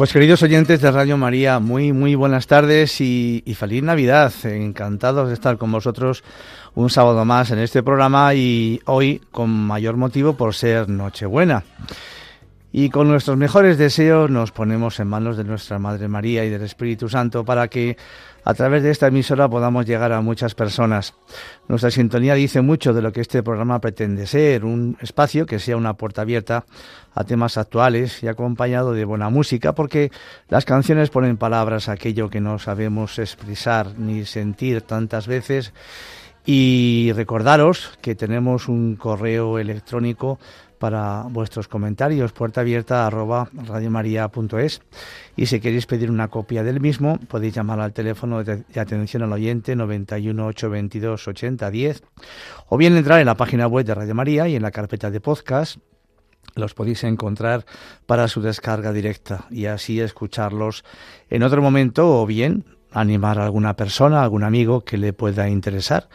Pues queridos oyentes de Radio María, muy muy buenas tardes y, feliz Navidad. Encantados de estar con vosotros un sábado más en este programa y hoy con mayor motivo por ser Nochebuena. Y con nuestros mejores deseos nos ponemos en manos de nuestra Madre María y del Espíritu Santo para que a través de esta emisora podamos llegar a muchas personas. Nuestra sintonía dice mucho de lo que este programa pretende ser, un espacio que sea una puerta abierta a temas actuales y acompañado de buena música, porque las canciones ponen palabras a aquello que no sabemos expresar ni sentir tantas veces. Y recordaros que tenemos un correo electrónico para vuestros comentarios, puerta abierta arroba radiomaria.es. Y si queréis pedir una copia del mismo, podéis llamar al teléfono de atención al oyente 91 822 80 10 o bien entrar en la página web de Radio María y en la carpeta de podcast los podéis encontrar para su descarga directa y así escucharlos en otro momento o bien animar a alguna persona, algún amigo que le pueda interesar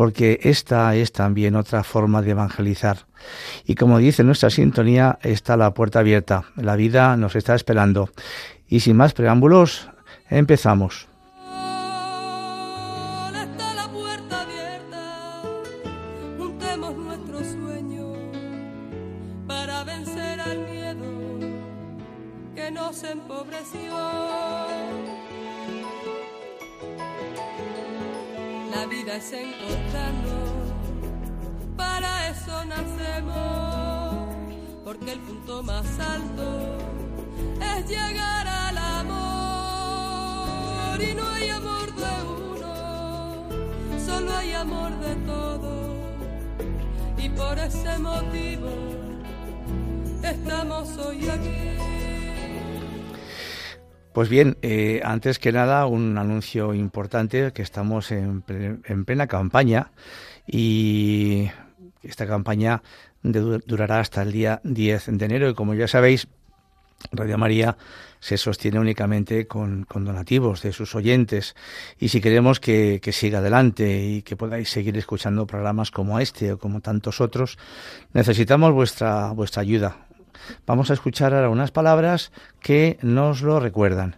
porque esta es también otra forma de evangelizar. Y como dice nuestra sintonía, está la puerta abierta, la vida nos está esperando. Y sin más preámbulos, empezamos. Bien, eh, antes que nada, un anuncio importante que estamos en, plena campaña y esta campaña durará hasta el día 10 de enero y como ya sabéis, Radio María se sostiene únicamente con, donativos de sus oyentes y si queremos que, que, siga adelante y que podáis seguir escuchando programas como este o como tantos otros, necesitamos vuestra, vuestra ayuda. Vamos a escuchar ahora unas palabras que nos lo recuerdan.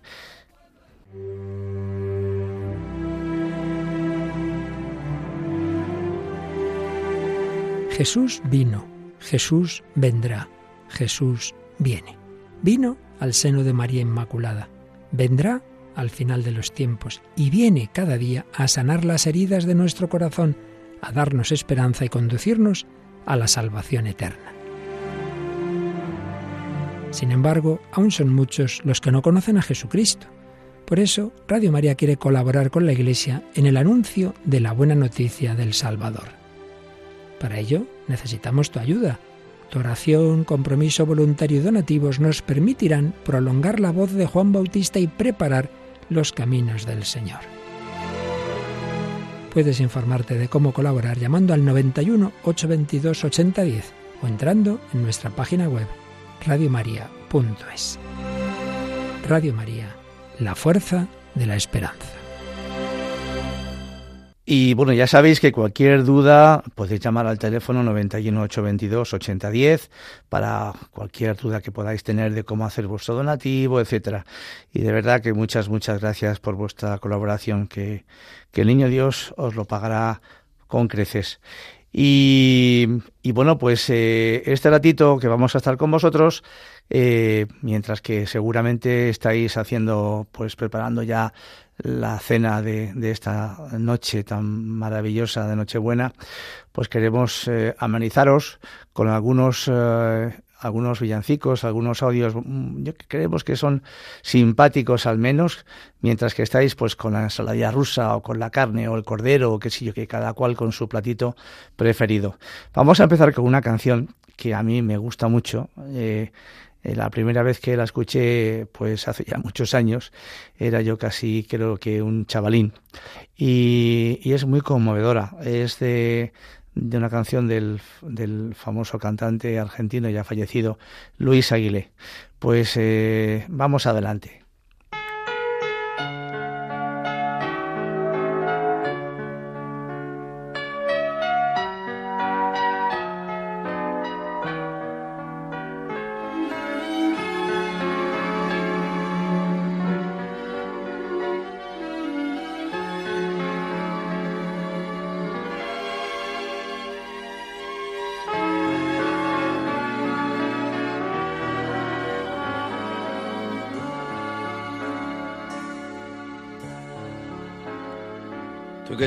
Jesús vino, Jesús vendrá, Jesús viene. Vino al seno de María Inmaculada, vendrá al final de los tiempos y viene cada día a sanar las heridas de nuestro corazón, a darnos esperanza y conducirnos a la salvación eterna. Sin embargo, aún son muchos los que no conocen a Jesucristo. Por eso, Radio María quiere colaborar con la Iglesia en el anuncio de la buena noticia del Salvador. Para ello, necesitamos tu ayuda. Tu oración, compromiso voluntario y donativos nos permitirán prolongar la voz de Juan Bautista y preparar los caminos del Señor. Puedes informarte de cómo colaborar llamando al 91 822 8010 o entrando en nuestra página web radiomaria.es. Radio María, la fuerza de la esperanza. Y bueno, ya sabéis que cualquier duda podéis llamar al teléfono 91 822 8010 para cualquier duda que podáis tener de cómo hacer vuestro donativo, etcétera. Y de verdad que muchas muchas gracias por vuestra colaboración que que el niño Dios os lo pagará con creces. Y, bueno, pues eh, este ratito que vamos a estar con vosotros, eh, mientras que seguramente estáis haciendo, pues preparando ya la cena de, de esta noche tan maravillosa de Nochebuena, pues queremos eh, amenizaros con algunos algunos villancicos, algunos audios, mm, yo creemos que son simpáticos al menos, mientras que estáis pues con la ensalada rusa o con la carne o el cordero o qué sé yo, que cada cual con su platito preferido. Vamos a empezar con una canción que a mí me gusta mucho. Eh, eh, la primera vez que la escuché, pues hace ya muchos años, era yo casi creo que un chavalín. Y, y es muy conmovedora. Es de, de una canción del, del, famoso cantante argentino ya fallecido, Luis Aguilé. Pues eh, vamos adelante.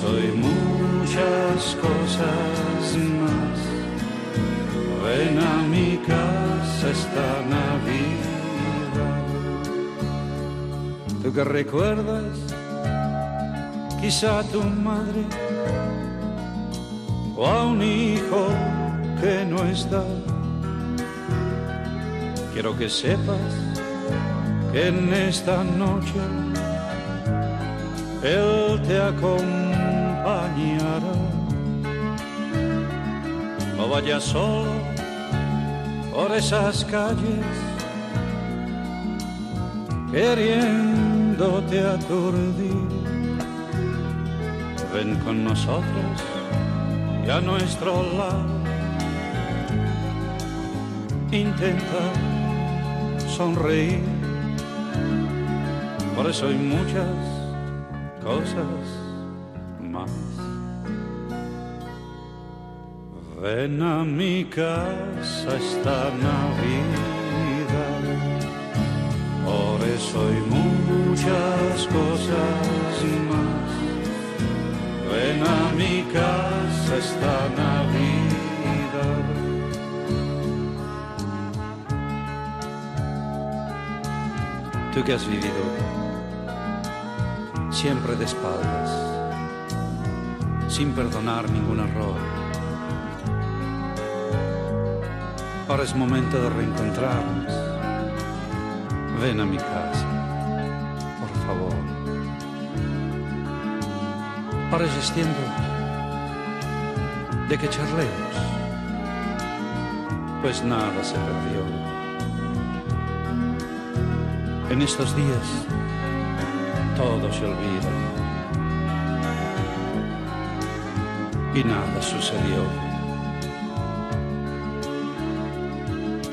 Hay muchas cosas más. Ven a mi casa esta Navidad. Tú que recuerdas, quizá tu madre o a un hijo que no está. Quiero que sepas que en esta noche Él te no vayas solo por esas calles queriéndote aturdir. Ven con nosotros y a nuestro lado intenta sonreír. Por eso hay muchas cosas Ven a mi casa esta Navidad, por eso hay muchas cosas más. Ven a mi casa esta Navidad. Tú que has vivido siempre de espaldas, sin perdonar ningún error Ahora es momento de reencontrarnos. Ven a mi casa, por favor. va resistiendo de que charlemos, pues nada se perdió. En estos días todo se olvida y nada sucedió.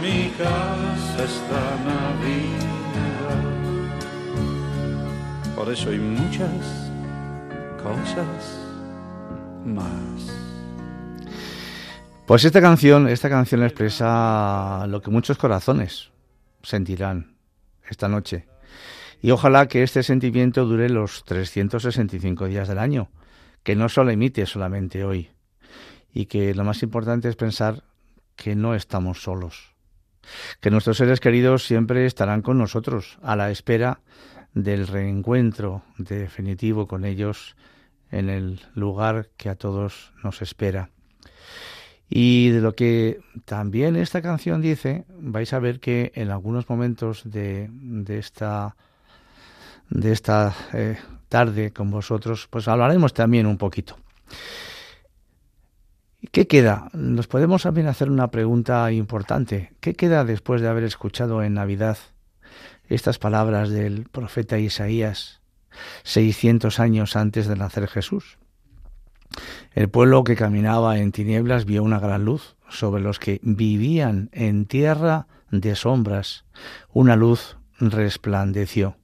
mi casa esta Navidad. Por eso hay muchas cosas más. Pues esta canción, esta canción expresa lo que muchos corazones sentirán esta noche. Y ojalá que este sentimiento dure los 365 días del año, que no solo emite solamente hoy. Y que lo más importante es pensar que no estamos solos, que nuestros seres queridos siempre estarán con nosotros, a la espera del reencuentro definitivo con ellos en el lugar que a todos nos espera. Y de lo que también esta canción dice, vais a ver que en algunos momentos de, de esta, de esta eh, tarde con vosotros, pues hablaremos también un poquito. ¿Qué queda? Nos podemos también hacer una pregunta importante. ¿Qué queda después de haber escuchado en Navidad estas palabras del profeta Isaías 600 años antes de nacer Jesús? El pueblo que caminaba en tinieblas vio una gran luz sobre los que vivían en tierra de sombras. Una luz resplandeció.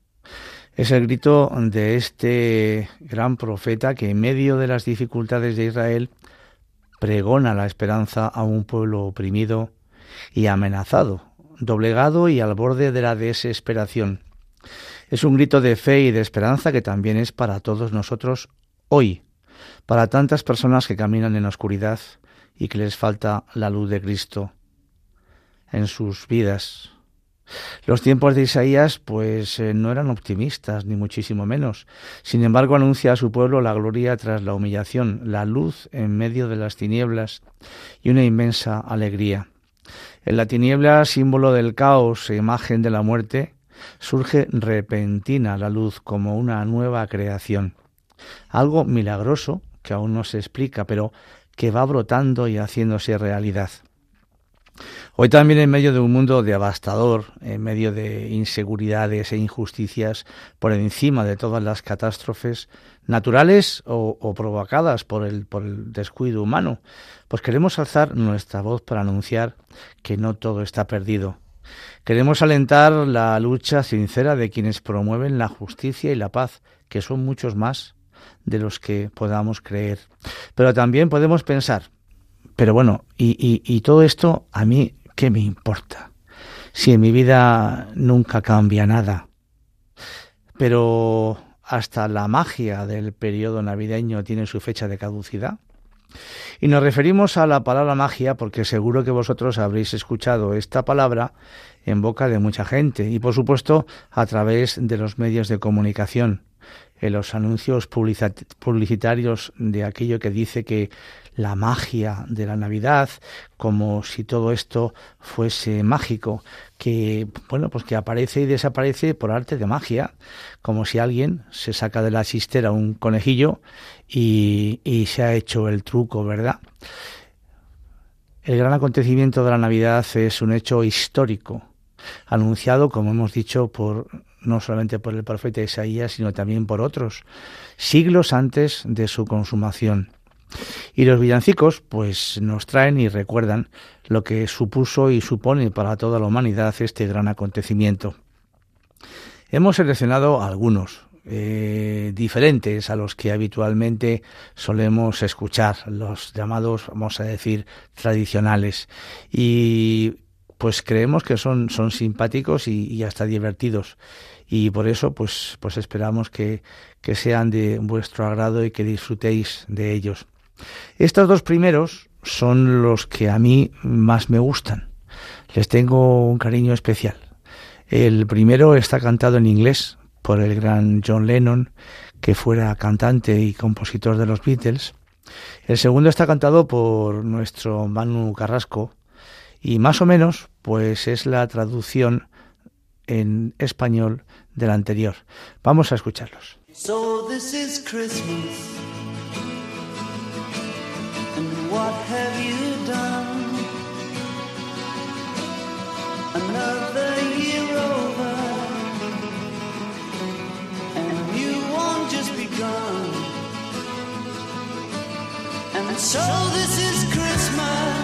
Es el grito de este gran profeta que en medio de las dificultades de Israel pregona la esperanza a un pueblo oprimido y amenazado, doblegado y al borde de la desesperación. Es un grito de fe y de esperanza que también es para todos nosotros hoy, para tantas personas que caminan en oscuridad y que les falta la luz de Cristo en sus vidas. Los tiempos de Isaías pues eh, no eran optimistas ni muchísimo menos. Sin embargo, anuncia a su pueblo la gloria tras la humillación, la luz en medio de las tinieblas y una inmensa alegría. En la tiniebla, símbolo del caos e imagen de la muerte, surge repentina la luz como una nueva creación. Algo milagroso que aún no se explica, pero que va brotando y haciéndose realidad. Hoy también en medio de un mundo devastador, en medio de inseguridades e injusticias, por encima de todas las catástrofes naturales o, provocadas por el, por el descuido humano, pues queremos alzar nuestra voz para anunciar que no todo está perdido. Queremos alentar la lucha sincera de quienes promueven la justicia y la paz, que son muchos más de los que podamos creer. Pero también podemos pensar, pero bueno, y, y todo esto a mí ¿qué me importa? Si en mi vida nunca cambia nada. Pero hasta la magia del periodo navideño tiene su fecha de caducidad. Y nos referimos a la palabra magia porque seguro que vosotros habréis escuchado esta palabra en boca de mucha gente y por supuesto a través de los medios de comunicación, en los anuncios publicitarios de aquello que dice que la magia de la Navidad, como si todo esto fuese mágico, que bueno, pues que aparece y desaparece por arte de magia, como si alguien se saca de la chistera un conejillo y, y se ha hecho el truco, ¿verdad? El gran acontecimiento de la Navidad es un hecho histórico, anunciado, como hemos dicho, por no solamente por el profeta Isaías, sino también por otros, siglos antes de su consumación. Y los villancicos, pues nos traen y recuerdan lo que supuso y supone para toda la humanidad este gran acontecimiento. Hemos seleccionado algunos, eh, diferentes a los que habitualmente solemos escuchar, los llamados, vamos a decir, tradicionales. Y pues creemos que son, son simpáticos y, hasta divertidos. Y por eso, pues, pues esperamos que, que sean de vuestro agrado y que disfrutéis de ellos. Estos dos primeros son los que a mí más me gustan. Les tengo un cariño especial. El primero está cantado en inglés por el gran John Lennon, que fuera cantante y compositor de los Beatles. El segundo está cantado por nuestro Manu Carrasco y más o menos pues es la traducción en español del anterior. Vamos a escucharlos. What have you done? Another year over. And you won't just begun. And so this is Christmas.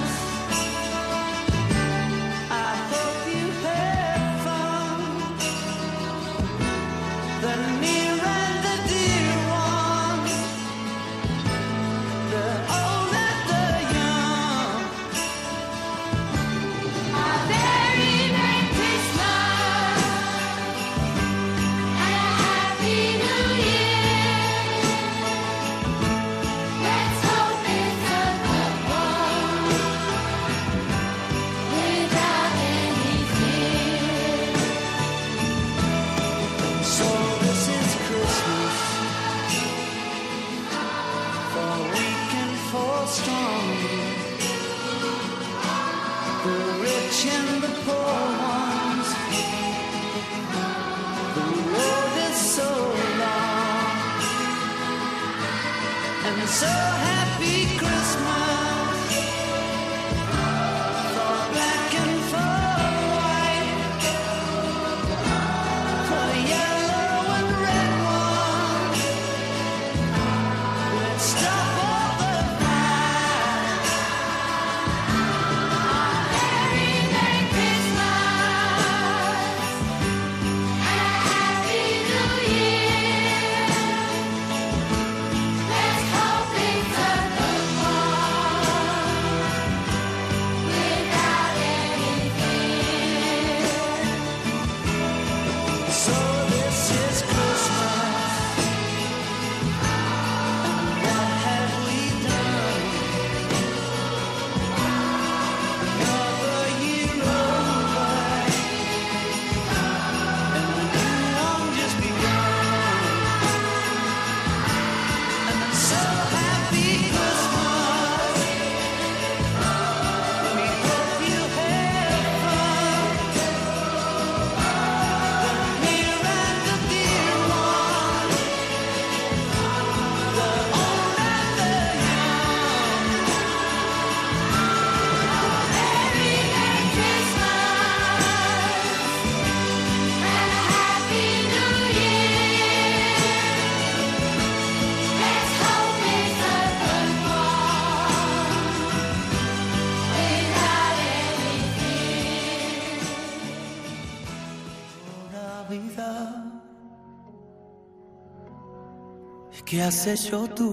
¿Qué has hecho tú?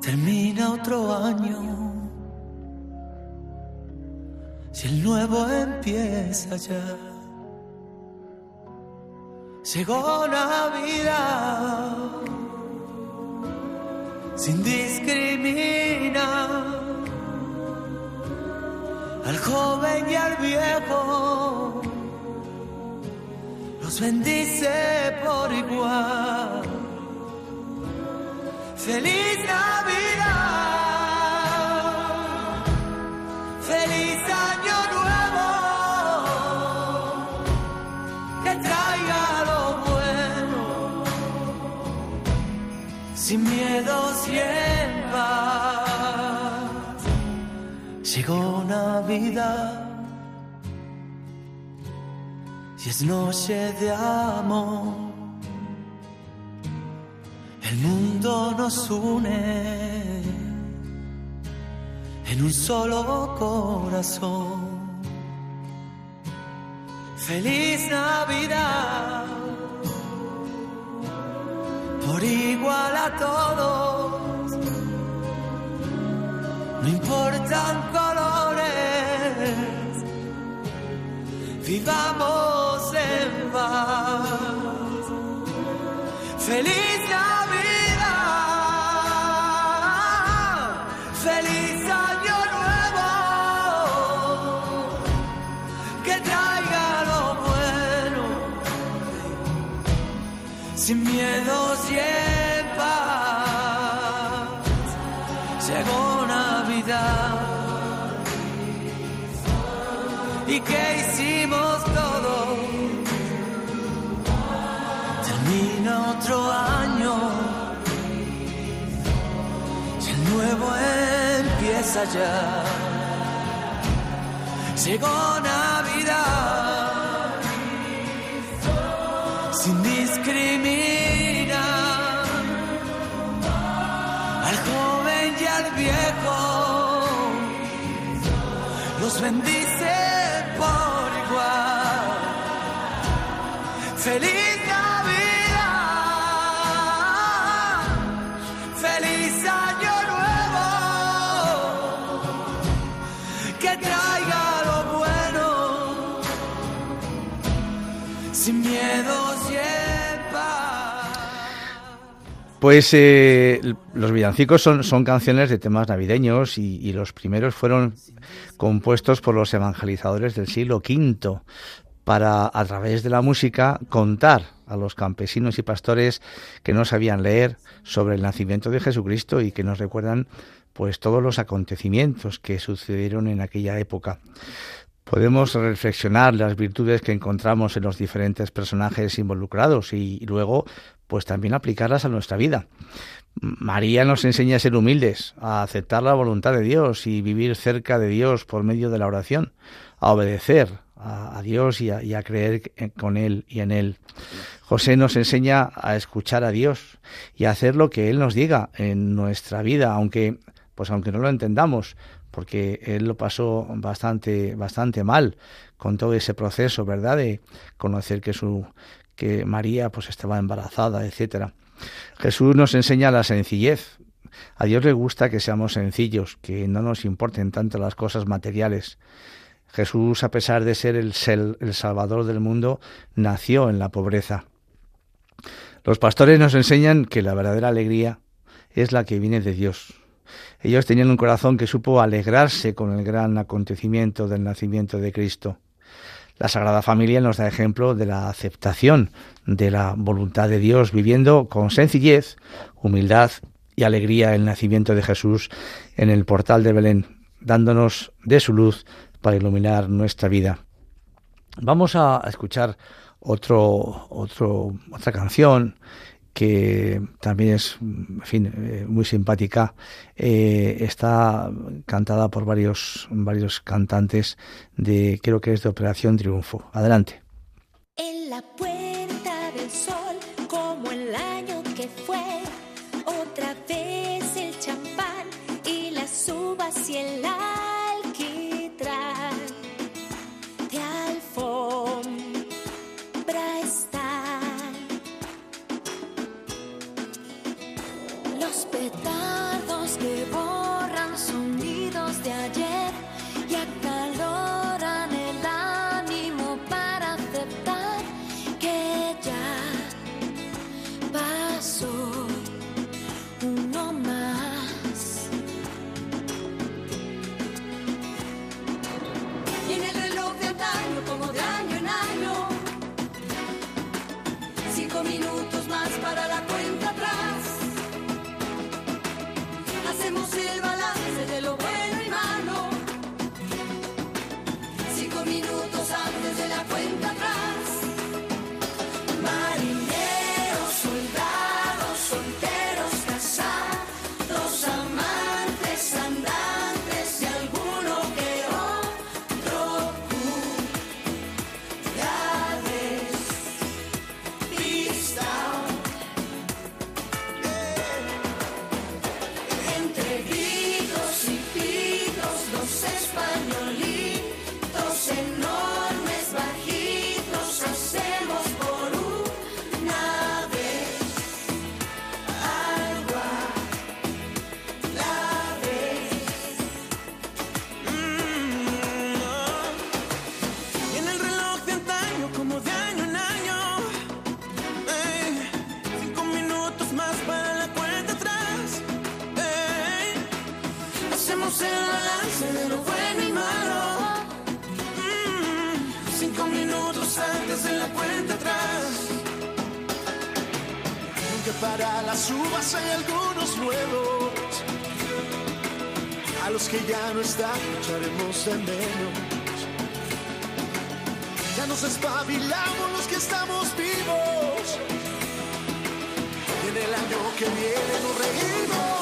Termina otro año. Si el nuevo empieza ya. Llegó Navidad sin discriminar al joven y al viejo los bendice por igual. Feliz Navidad, feliz año nuevo, que traiga lo bueno, sin en paz. Llegó Navidad es noche de amor, el mundo nos une en un solo corazón. Feliz Navidad, por igual a todos, en empieza ya. Llegó Navidad sin discriminar al joven y al viejo. Los bendice por igual. Feliz Pues eh, los villancicos son, canciones de temas navideños y, los primeros fueron compuestos por los evangelizadores del siglo V para, a través de la música, contar a los campesinos y pastores que no sabían leer sobre el nacimiento de Jesucristo y que nos recuerdan pues todos los acontecimientos que sucedieron en aquella época. Podemos reflexionar las virtudes que encontramos en los diferentes personajes involucrados y luego pues también aplicarlas a nuestra vida. María nos enseña a ser humildes, a aceptar la voluntad de Dios y vivir cerca de Dios por medio de la oración, a obedecer a, Dios y a, y a, creer con Él y en Él. José nos enseña a escuchar a Dios y a hacer lo que Él nos diga en nuestra vida, aunque, pues aunque no lo entendamos, porque Él lo pasó bastante, bastante mal con todo ese proceso, ¿verdad? De conocer que su, que María pues estaba embarazada, etcétera. Jesús nos enseña la sencillez. A Dios le gusta que seamos sencillos, que no nos importen tanto las cosas materiales. Jesús, a pesar de ser el, el Salvador del mundo, nació en la pobreza. Los pastores nos enseñan que la verdadera alegría es la que viene de Dios. Ellos tenían un corazón que supo alegrarse con el gran acontecimiento del nacimiento de Cristo. La Sagrada Familia nos da ejemplo de la aceptación de la voluntad de Dios, viviendo con sencillez, humildad y alegría el nacimiento de Jesús en el portal de Belén, dándonos de su luz para iluminar nuestra vida. Vamos a escuchar otro, otro, otra canción que también es en fin, eh, muy simpática. Eh, está cantada por varios, varios cantantes de, creo que es de Operación Triunfo. Adelante. En la puerta del sol, como el año que fue, otra vez el champán y las uvas y el para las uvas hay algunos nuevos. A los que ya no están, echaremos de menos. Ya nos espabilamos los que estamos vivos. Y en el año que viene nos reímos.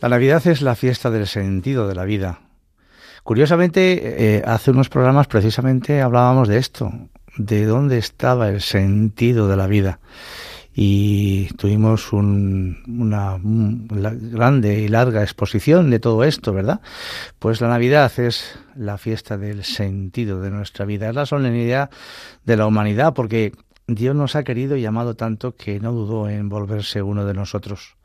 La Navidad es la fiesta del sentido de la vida. Curiosamente, eh, hace unos programas precisamente hablábamos de esto, de dónde estaba el sentido de la vida. Y tuvimos un- una un- la- grande y larga exposición de todo esto, ¿verdad? Pues la Navidad es la fiesta del sentido de nuestra vida, es la solemnidad de la humanidad, porque Dios nos ha querido y amado tanto que no dudó en volverse uno de nosotros.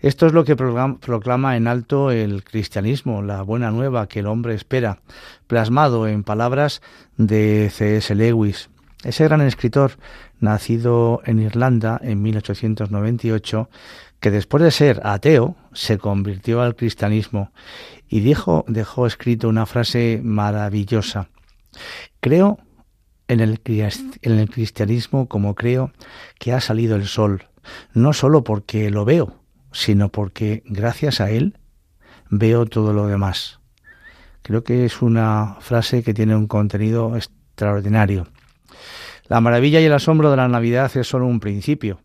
Esto es lo que proclam- proclama en alto el cristianismo, la buena nueva que el hombre espera, plasmado en palabras de C.S. Lewis. Ese gran escritor, nacido en Irlanda en 1898, que después de ser ateo se convirtió al cristianismo y dejó escrito una frase maravillosa. Creo en el, en el cristianismo como creo que ha salido el sol, no solo porque lo veo, sino porque gracias a él veo todo lo demás. Creo que es una frase que tiene un contenido extraordinario. La maravilla y el asombro de la Navidad es solo un principio.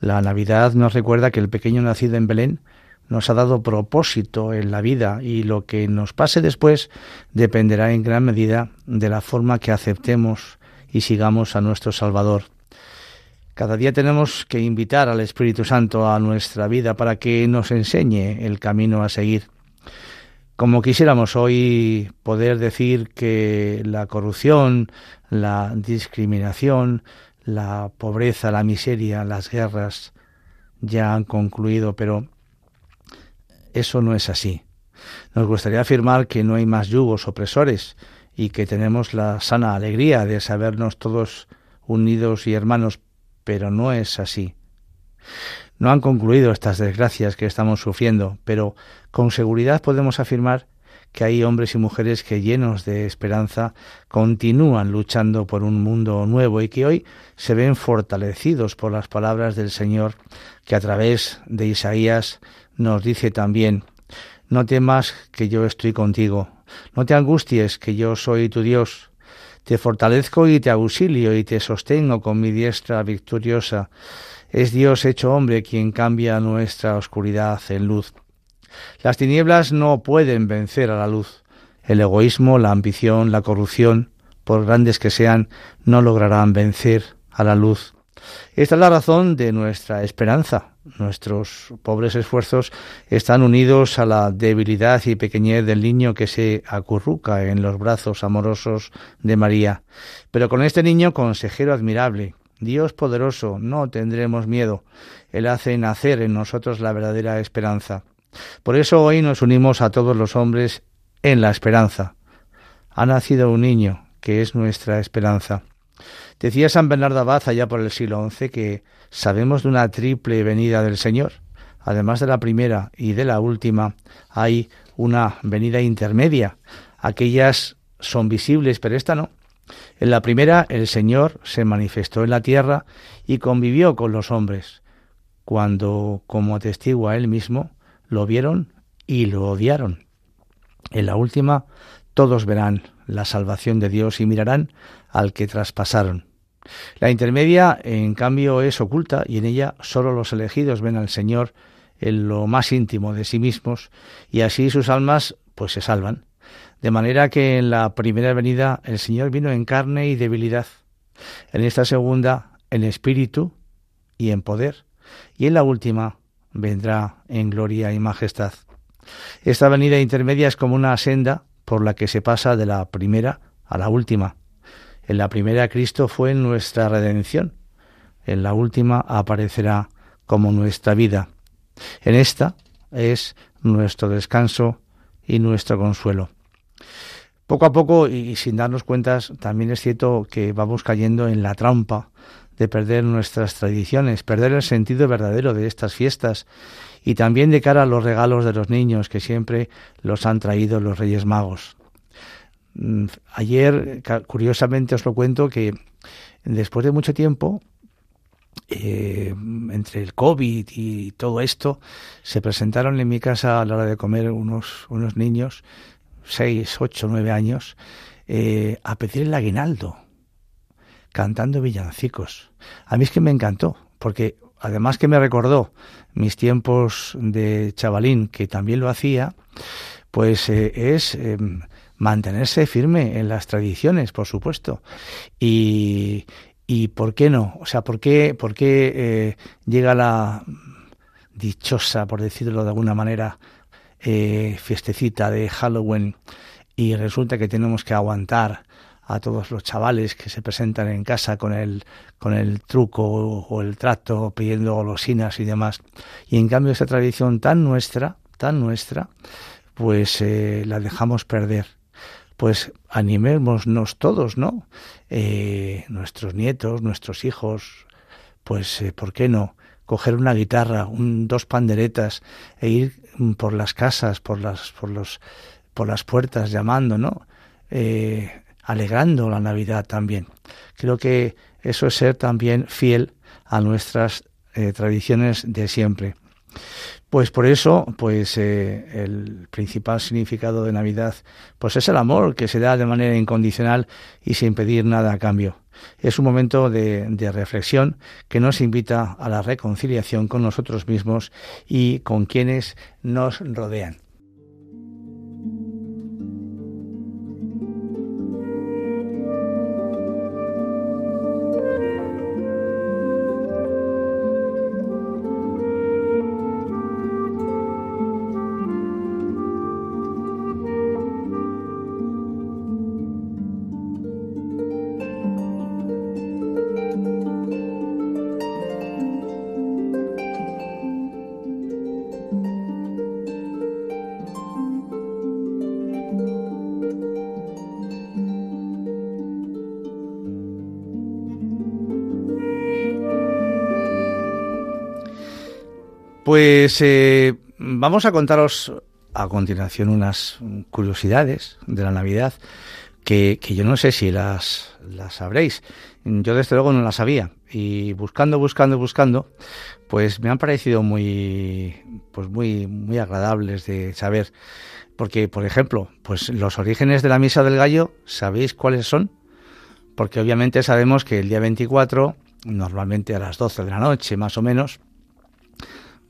La Navidad nos recuerda que el pequeño nacido en Belén nos ha dado propósito en la vida y lo que nos pase después dependerá en gran medida de la forma que aceptemos y sigamos a nuestro Salvador. Cada día tenemos que invitar al Espíritu Santo a nuestra vida para que nos enseñe el camino a seguir. Como quisiéramos hoy poder decir que la corrupción, la discriminación, la pobreza, la miseria, las guerras ya han concluido, pero eso no es así. Nos gustaría afirmar que no hay más yugos opresores y que tenemos la sana alegría de sabernos todos unidos y hermanos, pero no es así. No han concluido estas desgracias que estamos sufriendo, pero con seguridad podemos afirmar que hay hombres y mujeres que llenos de esperanza continúan luchando por un mundo nuevo y que hoy se ven fortalecidos por las palabras del Señor que a través de Isaías nos dice también, no temas que yo estoy contigo, no te angusties que yo soy tu Dios, te fortalezco y te auxilio y te sostengo con mi diestra victoriosa. Es Dios hecho hombre quien cambia nuestra oscuridad en luz. Las tinieblas no pueden vencer a la luz. El egoísmo, la ambición, la corrupción, por grandes que sean, no lograrán vencer a la luz. Esta es la razón de nuestra esperanza. Nuestros pobres esfuerzos están unidos a la debilidad y pequeñez del niño que se acurruca en los brazos amorosos de María. Pero con este niño consejero admirable, Dios poderoso, no tendremos miedo. Él hace nacer en nosotros la verdadera esperanza. Por eso hoy nos unimos a todos los hombres en la esperanza. Ha nacido un niño, que es nuestra esperanza. Decía San Bernardo Abad allá por el siglo XI que sabemos de una triple venida del Señor. Además de la primera y de la última, hay una venida intermedia. Aquellas son visibles, pero esta no. En la primera, el Señor se manifestó en la tierra y convivió con los hombres. Cuando, como atestigua él mismo, lo vieron y lo odiaron. En la última, todos verán la salvación de Dios y mirarán al que traspasaron. La intermedia, en cambio, es oculta y en ella solo los elegidos ven al Señor en lo más íntimo de sí mismos y así sus almas pues se salvan. De manera que en la primera venida el Señor vino en carne y debilidad, en esta segunda en espíritu y en poder, y en la última vendrá en gloria y majestad. Esta venida intermedia es como una senda por la que se pasa de la primera a la última. En la primera Cristo fue nuestra redención, en la última aparecerá como nuestra vida. En esta es nuestro descanso y nuestro consuelo. Poco a poco y sin darnos cuentas, también es cierto que vamos cayendo en la trampa de perder nuestras tradiciones, perder el sentido verdadero de estas fiestas y también de cara a los regalos de los niños que siempre los han traído los Reyes Magos. Mm, ayer, curiosamente, os lo cuento que después de mucho tiempo, eh, entre el COVID y todo esto, se presentaron en mi casa a la hora de comer unos, unos niños, seis, ocho, nueve años, eh, a pedir el aguinaldo, cantando villancicos. A mí es que me encantó, porque además que me recordó mis tiempos de chavalín, que también lo hacía, pues eh, es em, mantenerse firme en las tradiciones, por supuesto. Y, y ¿por qué no? O sea, ¿por qué, por qué eh, llega la dichosa, por decirlo de alguna manera, eh, fiestecita de Halloween y resulta que tenemos que aguantar a todos los chavales que se presentan en casa con el, con el truco o el trato pidiendo golosinas y demás. Y en cambio esa tradición tan nuestra, tan nuestra, pues eh, la dejamos perder. Pues animémonos todos, ¿no? Eh, nuestros nietos, nuestros hijos, pues eh, ¿por qué no? Coger una guitarra, un, dos panderetas e ir por las casas, por las, por los, por las puertas llamando, ¿no? alegrando la Navidad también. Creo que eso es ser también fiel a nuestras eh, tradiciones de siempre. Pues por eso, pues eh, el principal significado de Navidad, pues es el amor que se da de manera incondicional y sin pedir nada a cambio. Es un momento de, de reflexión que nos invita a la reconciliación con nosotros mismos y con quienes nos rodean. Pues eh, vamos a contaros a continuación unas curiosidades de la Navidad que, yo no sé si las, las sabréis. Yo desde luego no las sabía y buscando, buscando, buscando, pues me han parecido muy, pues muy, muy agradables de saber. Porque, por ejemplo, pues los orígenes de la misa del gallo, ¿sabéis cuáles son? Porque obviamente sabemos que el día 24, normalmente a las 12 de la noche más o menos,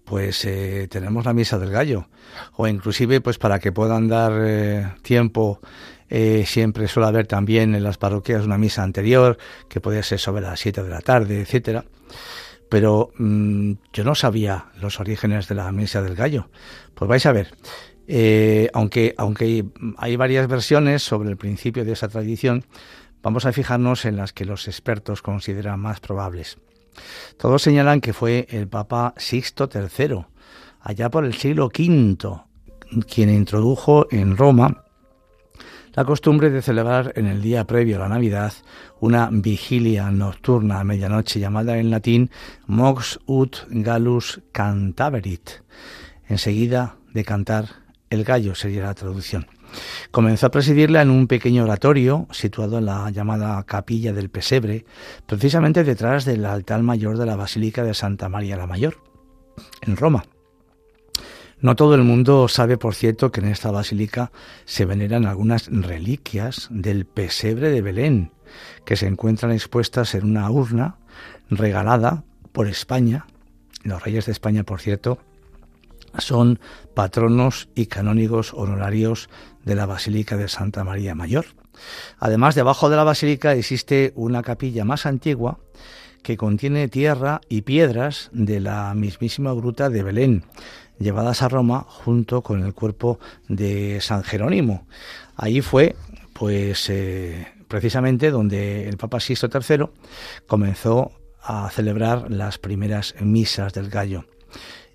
pues eh, tenemos la misa del gallo. O inclusive pues para que puedan dar eh, tiempo eh, siempre suele haber también en las parroquias una misa anterior que puede ser sobre las 7 de la tarde etcétera. Pero mm, yo no sabía los orígenes de la misa del gallo. Pues vais a ver aunque aunque hay varias versiones sobre el principio de esa tradición vamos a fijarnos en las que los expertos consideran más probables todos señalan que fue el Papa Sixto III, allá por el siglo V, quien introdujo en Roma la costumbre de celebrar en el día previo a la Navidad una vigilia nocturna a medianoche llamada en latín Mox ut Gallus Cantaverit. Enseguida de cantar el gallo sería la traducción. Comenzó a presidirla en un pequeño oratorio situado en la llamada Capilla del Pesebre, precisamente detrás del altar mayor de la Basílica de Santa María la Mayor, en Roma. No todo el mundo sabe, por cierto, que en esta basílica se veneran algunas reliquias del pesebre de Belén, que se encuentran expuestas en una urna regalada por España. Los reyes de España, por cierto, son patronos y canónigos honorarios de la Basílica de Santa María Mayor. Además, debajo de la basílica existe una capilla más antigua que contiene tierra y piedras de la mismísima gruta de Belén, llevadas a Roma junto con el cuerpo de San Jerónimo. Allí fue, pues, eh, precisamente donde el Papa Sisto III comenzó a celebrar las primeras misas del gallo.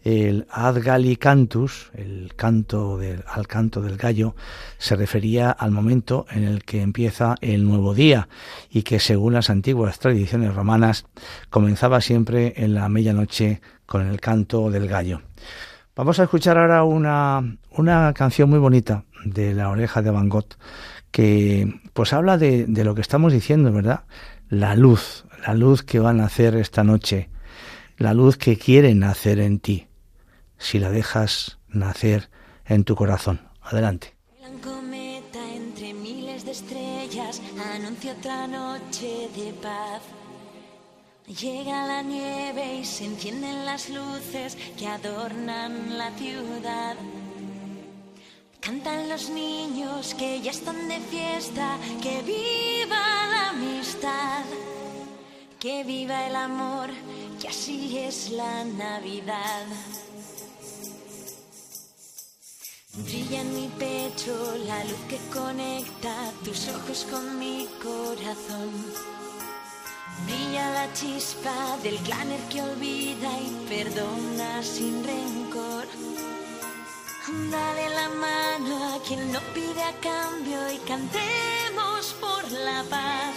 El Ad Galli Cantus, el canto del, al canto del gallo, se refería al momento en el que empieza el nuevo día y que según las antiguas tradiciones romanas comenzaba siempre en la medianoche con el canto del gallo. Vamos a escuchar ahora una, una canción muy bonita de la oreja de Van Gogh que pues habla de, de lo que estamos diciendo, ¿verdad? La luz, la luz que van a hacer esta noche, la luz que quieren hacer en ti, si la dejas nacer en tu corazón. Adelante. Gran cometa entre miles de estrellas anuncia otra noche de paz. Llega la nieve y se encienden las luces que adornan la ciudad. Cantan los niños que ya están de fiesta, que viva la amistad, que viva el amor, que así es la Navidad. Brilla en mi pecho la luz que conecta tus ojos con mi corazón. Brilla la chispa del claner que olvida y perdona sin rencor. Dale la mano a quien no pide a cambio y cantemos por la paz.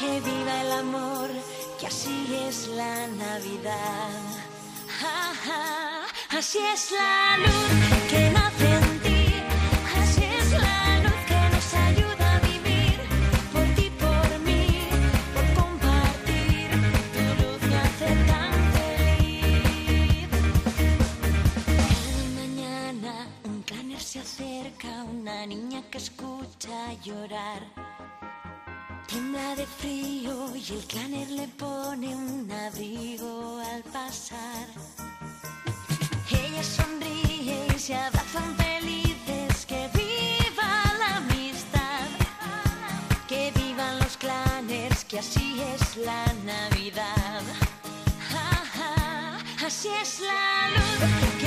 Que viva el amor, que así es la Navidad. Ja, ja, así es la luz se acerca, una niña que escucha llorar. Tiembla de frío y el claner le pone un abrigo al pasar. Ella sonríe y se abrazan felices. Que viva la amistad, que vivan los claners, que así es la Navidad. Así es la luz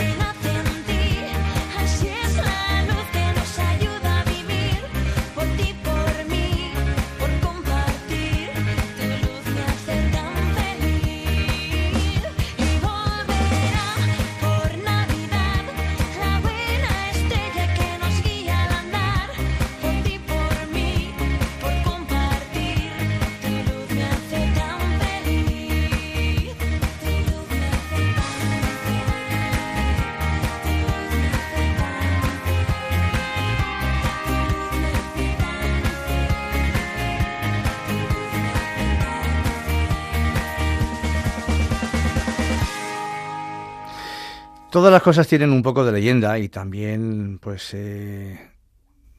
Todas las cosas tienen un poco de leyenda y también, pues, eh,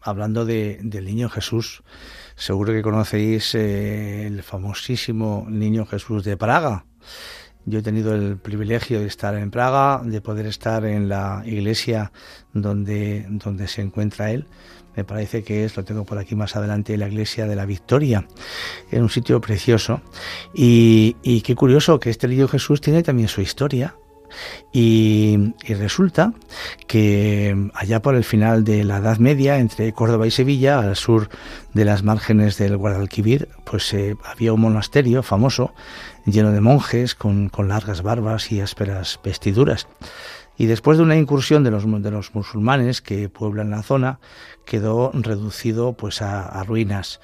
hablando de, del niño Jesús, seguro que conocéis eh, el famosísimo niño Jesús de Praga. Yo he tenido el privilegio de estar en Praga, de poder estar en la iglesia donde, donde se encuentra él. Me parece que es, lo tengo por aquí más adelante, la iglesia de la Victoria, en un sitio precioso. Y qué curioso que este niño Jesús tiene también su historia, y, resulta que allá por el final de la Edad Media, entre Córdoba y Sevilla, al sur de las márgenes del Guadalquivir, pues eh, había un monasterio famoso lleno de monjes con, largas barbas y ásperas vestiduras. Y después de una incursión de los, de los musulmanes que pueblan la zona, quedó reducido pues a ruinas.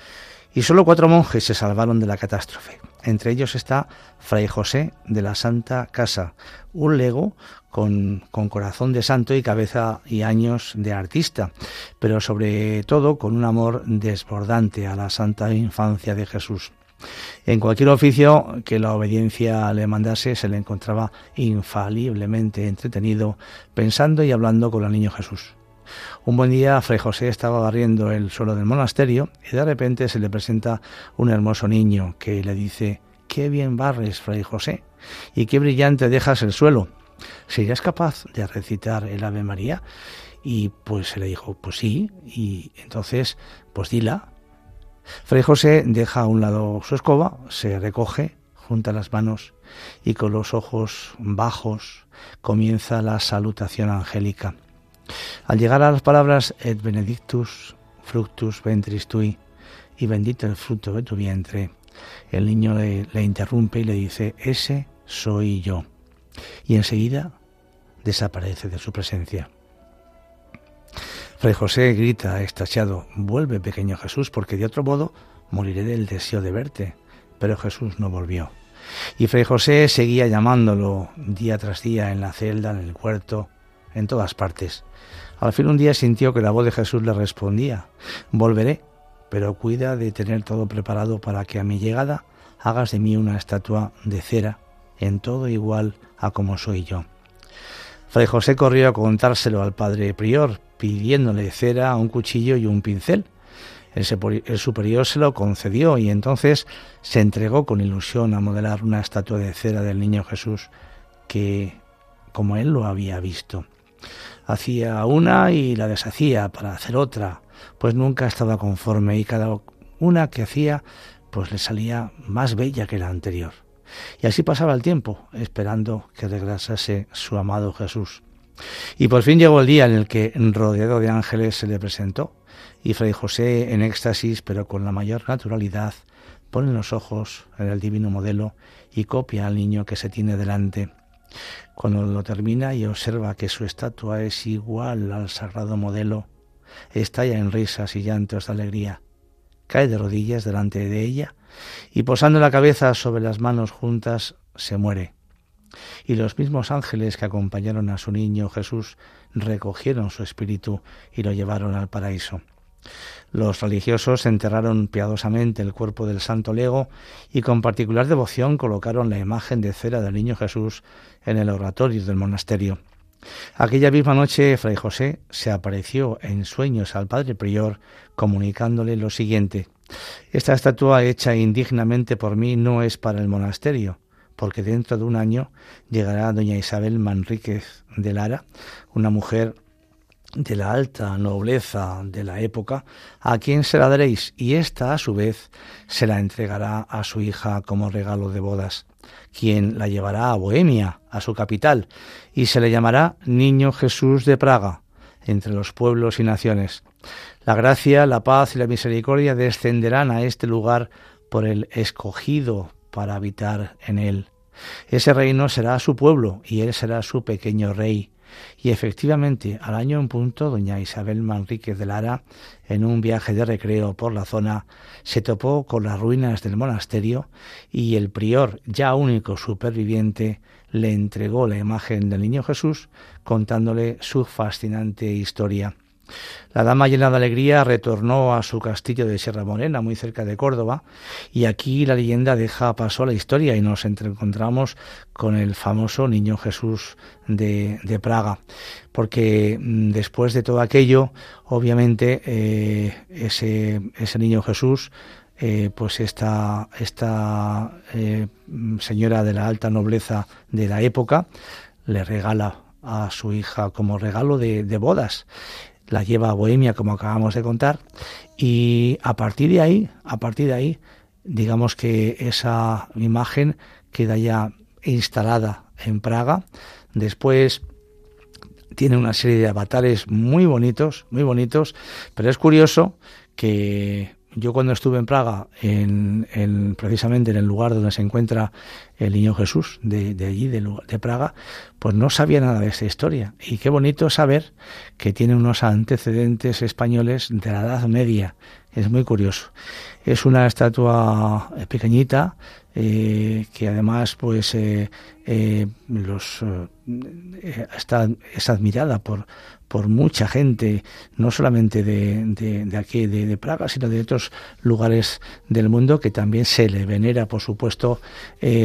Y solo cuatro monjes se salvaron de la catástrofe. Entre ellos está Fray José de la Santa Casa, un lego con, con, corazón de santo y cabeza y años de artista, pero sobre todo con un amor desbordante a la santa infancia de Jesús. En cualquier oficio que la obediencia le mandase, se le encontraba infaliblemente entretenido, pensando y hablando con el niño Jesús. Un buen día, Fray José estaba barriendo el suelo del monasterio y de repente se le presenta un hermoso niño que le dice, Qué bien barres, Fray José, y qué brillante dejas el suelo. ¿Serías capaz de recitar el Ave María? Y pues se le dijo, pues sí, y entonces, pues dila. Fray José deja a un lado su escoba, se recoge, junta las manos y con los ojos bajos comienza la salutación angélica. Al llegar a las palabras et benedictus fructus ventris tui y bendito el fruto de tu vientre, el niño le, interrumpe y le dice, ese soy yo. Y enseguida desaparece de su presencia. Fray José grita extasiado, vuelve pequeño Jesús, porque de otro modo moriré del deseo de verte. Pero Jesús no volvió. Y Fray José seguía llamándolo día tras día en la celda, en el huerto, en todas partes. Al fin un día sintió que la voz de Jesús le respondía, volveré, pero cuida de tener todo preparado para que a mi llegada hagas de mí una estatua de cera, en todo igual a como soy yo. Fray José corrió a contárselo al padre prior, pidiéndole cera, un cuchillo y un pincel. El superior se lo concedió y entonces se entregó con ilusión a modelar una estatua de cera del niño Jesús que, como él lo había visto, hacía una y la deshacía para hacer otra, pues nunca estaba conforme y cada una que hacía pues le salía más bella que la anterior. Y así pasaba el tiempo, esperando que regresase su amado Jesús. Y por fin llegó el día en el que, rodeado de ángeles, se le presentó, y Fray José, en éxtasis, pero con la mayor naturalidad, pone los ojos en el divino modelo y copia al niño que se tiene delante. Cuando lo termina y observa que su estatua es igual al sagrado modelo, estalla en risas y llantos de alegría. Cae de rodillas delante de ella y posando la cabeza sobre las manos juntas se muere. Y los mismos ángeles que acompañaron a su niño Jesús recogieron su espíritu y lo llevaron al paraíso. Los religiosos enterraron piadosamente el cuerpo del santo lego y con particular devoción colocaron la imagen de cera del niño Jesús en el oratorio del monasterio. Aquella misma noche Fray José se apareció en sueños al padre prior comunicándole lo siguiente Esta estatua hecha indignamente por mí no es para el monasterio, porque dentro de un año llegará doña Isabel Manríquez de Lara, una mujer de la alta nobleza de la época, a quien se la daréis, y ésta a su vez se la entregará a su hija como regalo de bodas, quien la llevará a Bohemia, a su capital, y se le llamará Niño Jesús de Praga, entre los pueblos y naciones. La gracia, la paz y la misericordia descenderán a este lugar por el escogido para habitar en él. Ese reino será su pueblo y él será su pequeño rey y efectivamente, al año en punto, doña Isabel Manríquez de Lara, en un viaje de recreo por la zona, se topó con las ruinas del monasterio y el prior, ya único superviviente, le entregó la imagen del niño Jesús contándole su fascinante historia. La dama llena de alegría retornó a su castillo de Sierra Morena, muy cerca de Córdoba, y aquí la leyenda deja paso a la historia y nos encontramos con el famoso Niño Jesús de, Praga, porque mm, después de todo aquello, obviamente, eh, ese, Niño Jesús eh, pues esta, esta eh, señora de la alta nobleza de la época le regala a su hija como regalo de bodas la lleva a Bohemia, como acabamos de contar, y a partir de ahí, a partir de ahí, digamos que esa imagen queda ya instalada en Praga. Después tiene una serie de avatares muy bonitos, muy bonitos, pero es curioso que yo cuando estuve en Praga, en, precisamente en el lugar donde se encuentra el niño Jesús, de, allí, de, Praga, pues no sabía nada de esta historia. Y qué bonito saber que tiene unos antecedentes españoles de la Edad Media. Es muy curioso. Es una estatua pequeñita, eh, que además pues eh, los está, es admirada por por mucha gente, no solamente de, de, aquí, de, Praga, sino de otros lugares del mundo, que también se le venera, por supuesto,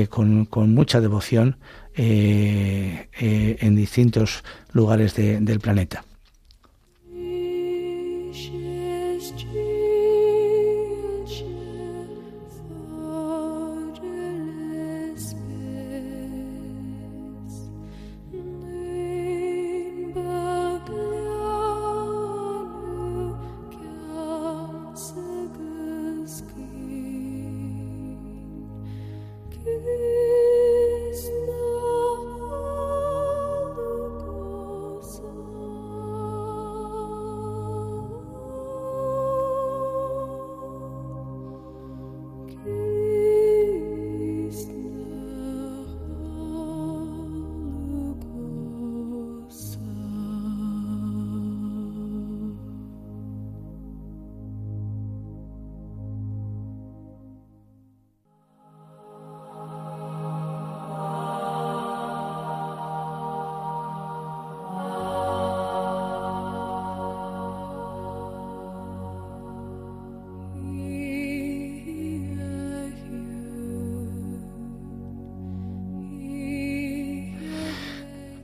con, con, mucha devoción en distintos lugares del planeta.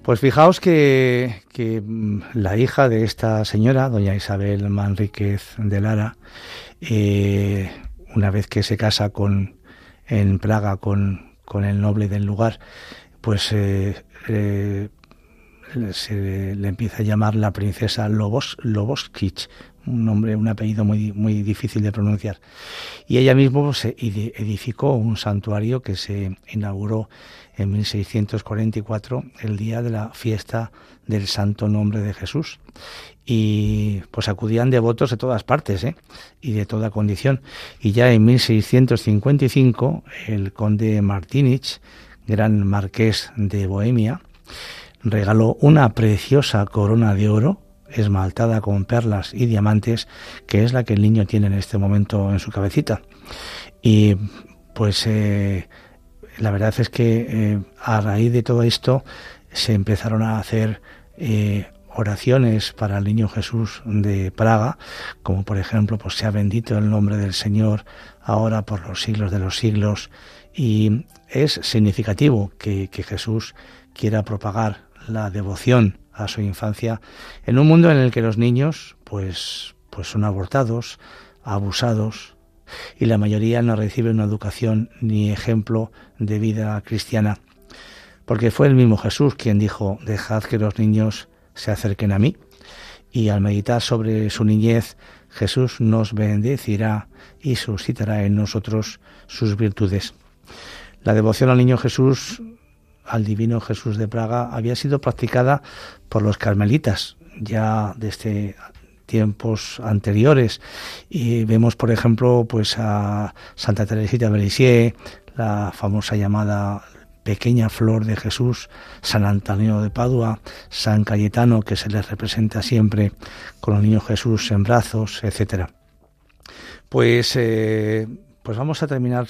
Pues fijaos que, mm, la hija de esta señora, doña Isabel Manríquez de Lara, eh, una vez que se casa con en Praga con, el noble del lugar, pues eh, eh, se le empieza a llamar la princesa Lobos, Loboskich, un nombre, un apellido muy, muy difícil de pronunciar. Y ella misma se edificó un santuario que se inauguró en 1644, el día de la fiesta del Santo Nombre de Jesús. Y pues acudían devotos de todas partes ¿eh? y de toda condición. Y ya en 1655, el conde Martinich, gran marqués de Bohemia, regaló una preciosa corona de oro esmaltada con perlas y diamantes, que es la que el niño tiene en este momento en su cabecita. Y pues eh, la verdad es que eh, a raíz de todo esto se empezaron a hacer eh, oraciones para el niño Jesús de Praga, como por ejemplo, pues sea bendito el nombre del Señor ahora por los siglos de los siglos. Y es significativo que, que Jesús quiera propagar la devoción a su infancia en un mundo en el que los niños pues pues son abortados, abusados, y la mayoría no recibe una educación ni ejemplo de vida cristiana. Porque fue el mismo Jesús quien dijo, dejad que los niños se acerquen a mí. Y al meditar sobre su niñez, Jesús nos bendecirá y suscitará en nosotros sus virtudes. La devoción al niño Jesús, al divino Jesús de Praga, había sido practicada por los carmelitas ya desde tiempos anteriores y vemos por ejemplo pues a Santa Teresita de Lisieux, la famosa llamada pequeña flor de Jesús, San Antonio de Padua, San Cayetano que se les representa siempre con el niño Jesús en brazos, etcétera. Pues eh, pues vamos a terminar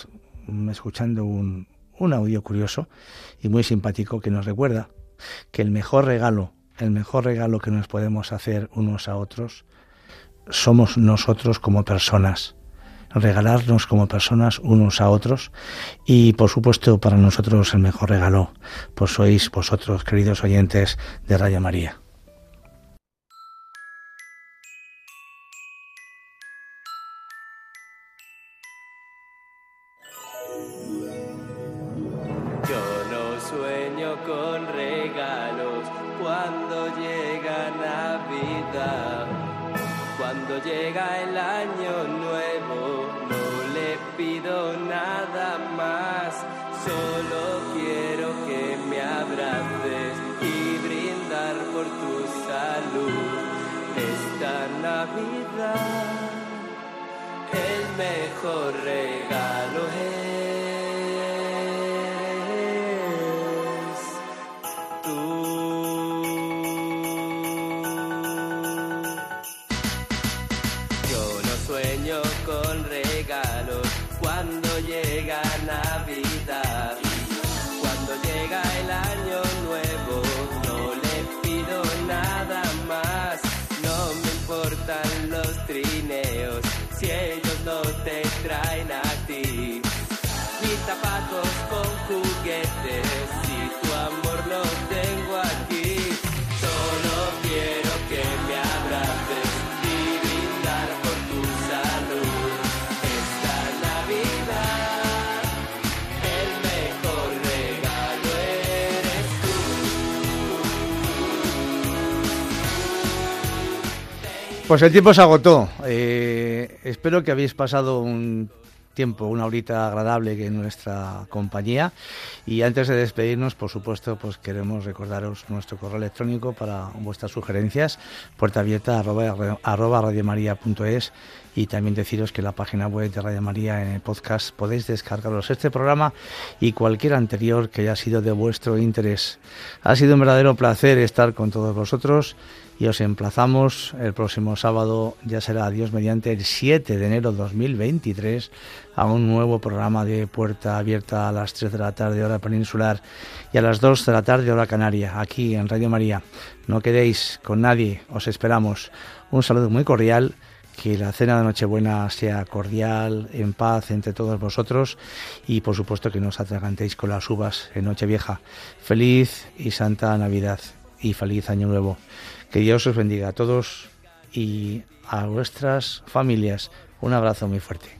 escuchando un, un audio curioso y muy simpático que nos recuerda que el mejor regalo el mejor regalo que nos podemos hacer unos a otros somos nosotros como personas regalarnos como personas unos a otros y por supuesto para nosotros el mejor regalo pues sois vosotros queridos oyentes de Radio María. Brazos con juguetes y tu amor lo tengo aquí. Solo quiero que me abraces y brindar por tu salud. Esta Navidad, el mejor regalo eres tú. Pues el tiempo se agotó. Eh, espero que habéis pasado un tiempo, una horita agradable en nuestra compañía. Y antes de despedirnos, por supuesto, pues queremos recordaros nuestro correo electrónico para vuestras sugerencias, puerta abierta arroba, arroba radiomaria.es y también deciros que la página web de Radio María en podcast podéis descargaros este programa y cualquier anterior que haya sido de vuestro interés. Ha sido un verdadero placer estar con todos vosotros y os emplazamos el próximo sábado, ya será Dios mediante el 7 de enero 2023, a un nuevo programa de Puerta Abierta a las 3 de la tarde hora peninsular y a las 2 de la tarde hora canaria, aquí en Radio María. No quedéis con nadie, os esperamos. Un saludo muy cordial. Que la cena de Nochebuena sea cordial, en paz entre todos vosotros y por supuesto que no os atragantéis con las uvas en Nochevieja. Feliz y Santa Navidad y feliz Año Nuevo. Que Dios os bendiga a todos y a vuestras familias. Un abrazo muy fuerte.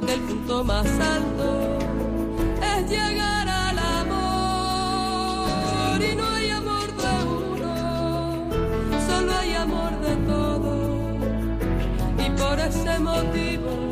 Porque el punto más alto es llegar al amor. Y no hay amor de uno, solo hay amor de todos. Y por ese motivo